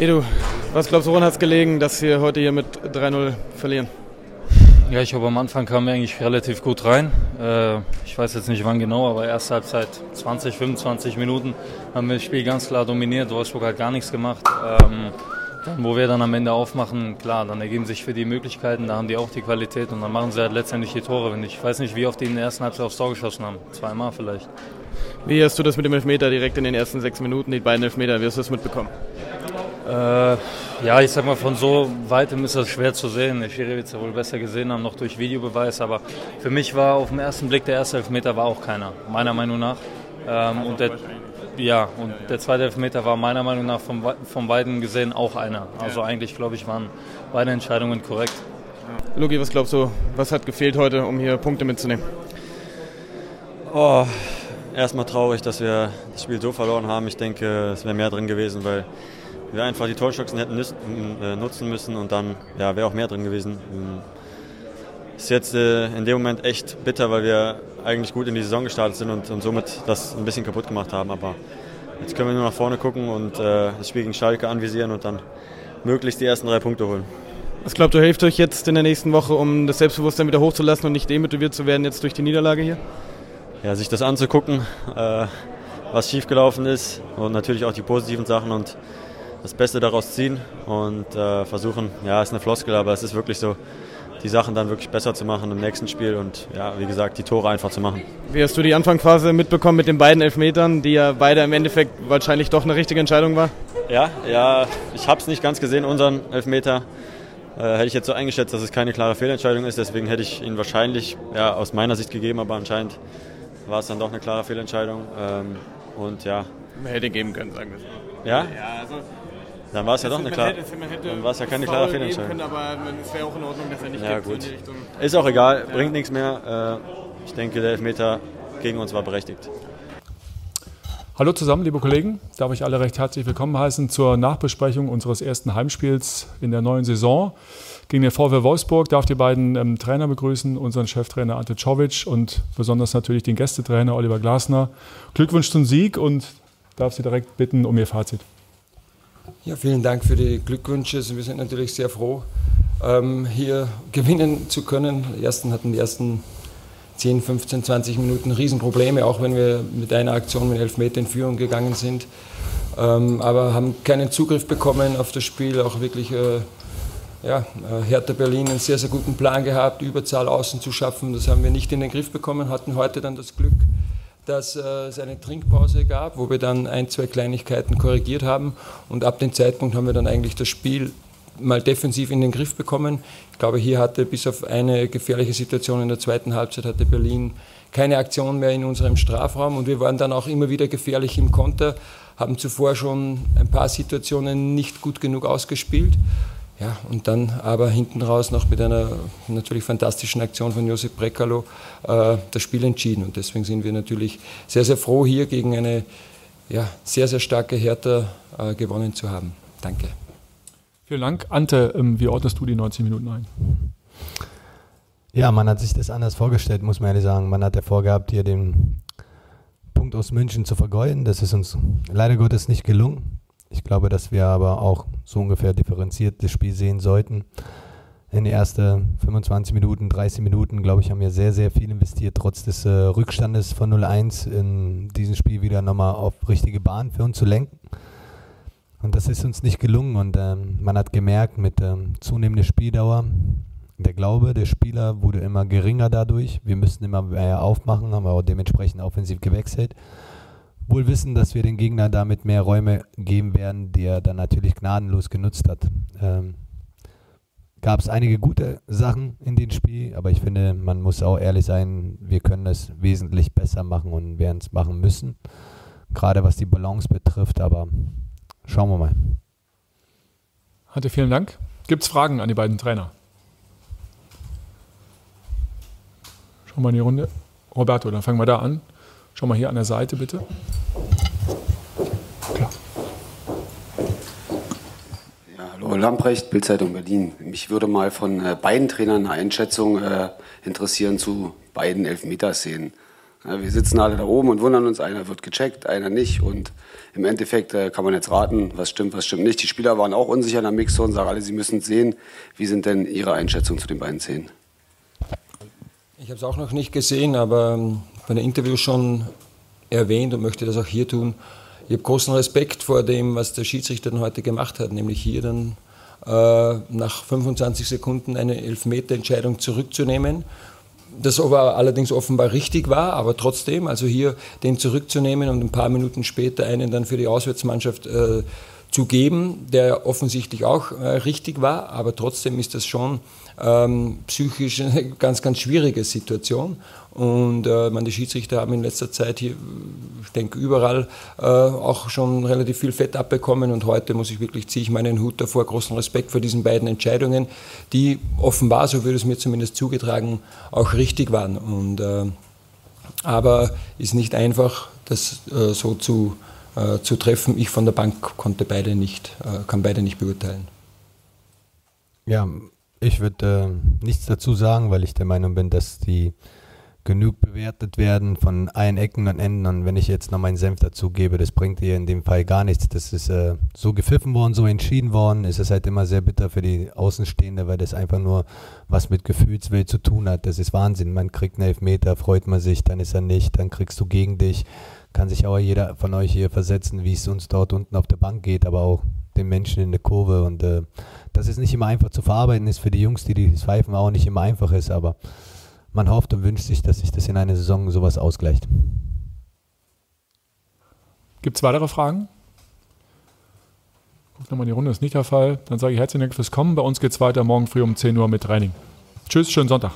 Edu, was glaubst du, woran hat es gelegen, dass wir heute hier mit 3-0 verlieren? Ja, ich glaube, am Anfang kamen wir eigentlich relativ gut rein. Äh, ich weiß jetzt nicht wann genau, aber erste Halbzeit 20, 25 Minuten haben wir das Spiel ganz klar dominiert. Wolfsburg hat gar nichts gemacht. Ähm, dann, wo wir dann am Ende aufmachen, klar, dann ergeben sich für die Möglichkeiten, da haben die auch die Qualität und dann machen sie halt letztendlich die Tore. Ich weiß nicht, wie oft die in der ersten Halbzeit aufs Tor geschossen haben. Zweimal vielleicht. Wie hast du das mit dem Elfmeter direkt in den ersten sechs Minuten, die beiden Elfmeter, wie hast du das mitbekommen? Äh, ja, ich sag mal, von so weitem ist das schwer zu sehen. Der Schiri wird es ja wohl besser gesehen haben, noch durch Videobeweis. Aber für mich war auf den ersten Blick der erste Elfmeter war auch keiner, meiner Meinung nach. Ähm, und der, ja, und der zweite Elfmeter war meiner Meinung nach von, von beiden gesehen auch einer. Also eigentlich, glaube ich, waren beide Entscheidungen korrekt. Luki, was glaubst du, was hat gefehlt heute, um hier Punkte mitzunehmen? Oh, erstmal traurig, dass wir das Spiel so verloren haben. Ich denke, es wäre mehr drin gewesen, weil wir einfach die Torchancen hätten äh, nutzen müssen und dann ja, wäre auch mehr drin gewesen. Ähm, ist jetzt äh, in dem Moment echt bitter, weil wir eigentlich gut in die Saison gestartet sind und, und somit das ein bisschen kaputt gemacht haben. Aber jetzt können wir nur nach vorne gucken und äh, das Spiel gegen Schalke anvisieren und dann möglichst die ersten drei Punkte holen. Was glaubt ihr, hilft euch jetzt in der nächsten Woche, um das Selbstbewusstsein wieder hochzulassen und nicht demotiviert zu werden jetzt durch die Niederlage hier? Ja, sich das anzugucken, äh, was schiefgelaufen ist und natürlich auch die positiven Sachen und das Beste daraus ziehen und äh, versuchen, ja, ist eine Floskel, aber es ist wirklich so, die Sachen dann wirklich besser zu machen im nächsten Spiel und ja, wie gesagt, die Tore einfach zu machen. Wie hast du die Anfangsphase mitbekommen mit den beiden Elfmetern, die ja beide im Endeffekt wahrscheinlich doch eine richtige Entscheidung war? Ja, ja, ich habe es nicht ganz gesehen, unseren Elfmeter. Äh, hätte ich jetzt so eingeschätzt, dass es keine klare Fehlentscheidung ist, deswegen hätte ich ihn wahrscheinlich ja, aus meiner Sicht gegeben, aber anscheinend war es dann doch eine klare Fehlentscheidung. Ähm, und ja. Man hätte geben können, sagen wir so. Ja? Ja, also dann war es ja doch eine klare. Dann war es ja keine klare Fehlentscheidung. Können, aber es wäre auch in Ordnung, dass er nicht ja, gut. in die Richtung. Ist auch egal, ja. bringt nichts mehr. Äh, ich denke, der Elfmeter gegen uns war berechtigt. Hallo zusammen, liebe Kollegen. Darf ich alle recht herzlich willkommen heißen zur Nachbesprechung unseres ersten Heimspiels in der neuen Saison. Gegen den VW Wolfsburg darf die beiden ähm, Trainer begrüßen, unseren Cheftrainer Ante Czovic und besonders natürlich den Gästetrainer Oliver Glasner. Glückwunsch zum Sieg und darf Sie direkt bitten um Ihr Fazit. Ja, vielen Dank für die Glückwünsche. Also wir sind natürlich sehr froh, ähm, hier gewinnen zu können. Die ersten hatten die ersten 10, 15, 20 Minuten Riesenprobleme, auch wenn wir mit einer Aktion mit Elfmeter in Führung gegangen sind. Ähm, aber haben keinen Zugriff bekommen auf das Spiel, auch wirklich äh, ja, äh, Hertha Berlin einen sehr, sehr guten Plan gehabt, Überzahl außen zu schaffen. Das haben wir nicht in den Griff bekommen, hatten heute dann das Glück, dass äh, es eine Trinkpause gab, wo wir dann ein, zwei Kleinigkeiten korrigiert haben. Und ab dem Zeitpunkt haben wir dann eigentlich das Spiel mal defensiv in den Griff bekommen. Ich glaube, hier hatte bis auf eine gefährliche Situation in der zweiten Halbzeit hatte Berlin keine Aktion mehr in unserem Strafraum und wir waren dann auch immer wieder gefährlich im Konter, haben zuvor schon ein paar Situationen nicht gut genug ausgespielt. Ja, und dann aber hinten raus noch mit einer natürlich fantastischen Aktion von Josip Brekalo äh, das Spiel entschieden. Und deswegen sind wir natürlich sehr, sehr froh, hier gegen eine ja, sehr, sehr starke Hertha äh, gewonnen zu haben. Danke. Vielen Dank. Ante, ähm, wie ordnest du die 90 Minuten ein? Ja, man hat sich das anders vorgestellt, muss man ehrlich sagen. Man hat ja vorgehabt, hier den Punkt aus München zu vergeuden. Das ist uns leider Gottes nicht gelungen. Ich glaube, dass wir aber auch so ungefähr differenziert das Spiel sehen sollten. In den ersten 25 Minuten, 30 Minuten, glaube ich, haben wir sehr, sehr viel investiert, trotz des äh, Rückstandes von 0-1 in diesem Spiel wieder nochmal auf richtige Bahn für uns zu lenken. Und das ist uns nicht gelungen und ähm, man hat gemerkt, mit ähm, zunehmender Spieldauer, der Glaube der Spieler wurde immer geringer dadurch. Wir müssten immer mehr aufmachen, haben wir auch dementsprechend offensiv gewechselt wohl wissen, dass wir den Gegner damit mehr Räume geben werden, die er dann natürlich gnadenlos genutzt hat. Ähm, Gab es einige gute Sachen in dem Spiel, aber ich finde, man muss auch ehrlich sein, wir können es wesentlich besser machen und werden es machen müssen. Gerade was die Balance betrifft, aber schauen wir mal. Hatte vielen Dank. Gibt es Fragen an die beiden Trainer? Schauen wir in die Runde. Roberto, dann fangen wir da an. Schau mal hier an der Seite bitte. Klar. Ja, hallo Lamprecht, Bildzeitung Berlin. Mich würde mal von äh, beiden Trainern eine Einschätzung äh, interessieren zu beiden Elfmeterszenen. Wir sitzen alle da oben und wundern uns, einer wird gecheckt, einer nicht. Und im Endeffekt äh, kann man jetzt raten, was stimmt, was stimmt nicht. Die Spieler waren auch unsicher in der Mixzone, sagen alle, sie müssen es sehen. Wie sind denn Ihre Einschätzungen zu den beiden Szenen? Ich habe es auch noch nicht gesehen, aber bei den Interviews schon erwähnt und möchte das auch hier tun. Ich habe großen Respekt vor dem, was der Schiedsrichter dann heute gemacht hat, nämlich hier dann äh, nach 25 Sekunden eine Elfmeterentscheidung zurückzunehmen. Das aber allerdings offenbar richtig war, aber trotzdem, also hier den zurückzunehmen und ein paar Minuten später einen dann für die Auswärtsmannschaft äh, zu geben, der offensichtlich auch äh, richtig war, aber trotzdem ist das schon ähm, psychisch eine ganz, ganz schwierige Situation. Und äh, meine, Schiedsrichter haben in letzter Zeit hier, ich denke, überall äh, auch schon relativ viel Fett abbekommen. Und heute muss ich wirklich, ziehe ich meinen Hut davor, großen Respekt vor diesen beiden Entscheidungen, die offenbar, so würde es mir zumindest zugetragen, auch richtig waren. Und, äh, aber ist nicht einfach, das äh, so zu äh, zu treffen. Ich von der Bank konnte beide nicht, äh, kann beide nicht beurteilen. Ja, ich würde äh, nichts dazu sagen, weil ich der Meinung bin, dass die genug bewertet werden von allen Ecken und Enden. Und wenn ich jetzt noch meinen Senf dazu gebe, das bringt ihr in dem Fall gar nichts. Das ist äh, so gepfiffen worden, so entschieden worden. Es ist halt immer sehr bitter für die Außenstehende, weil das einfach nur was mit Gefühlswelt zu tun hat. Das ist Wahnsinn. Man kriegt einen Elfmeter, freut man sich, dann ist er nicht, dann kriegst du gegen dich kann sich auch jeder von euch hier versetzen, wie es uns dort unten auf der Bank geht, aber auch den Menschen in der Kurve. Und äh, das ist nicht immer einfach zu verarbeiten, ist für die Jungs, die die pfeifen, auch nicht immer einfach ist, aber man hofft und wünscht sich, dass sich das in einer Saison sowas ausgleicht. Gibt es weitere Fragen? Guck nochmal in die Runde, ist nicht der Fall. Dann sage ich herzlichen Dank fürs Kommen. Bei uns geht es weiter morgen früh um 10 Uhr mit Training. Tschüss, schönen Sonntag.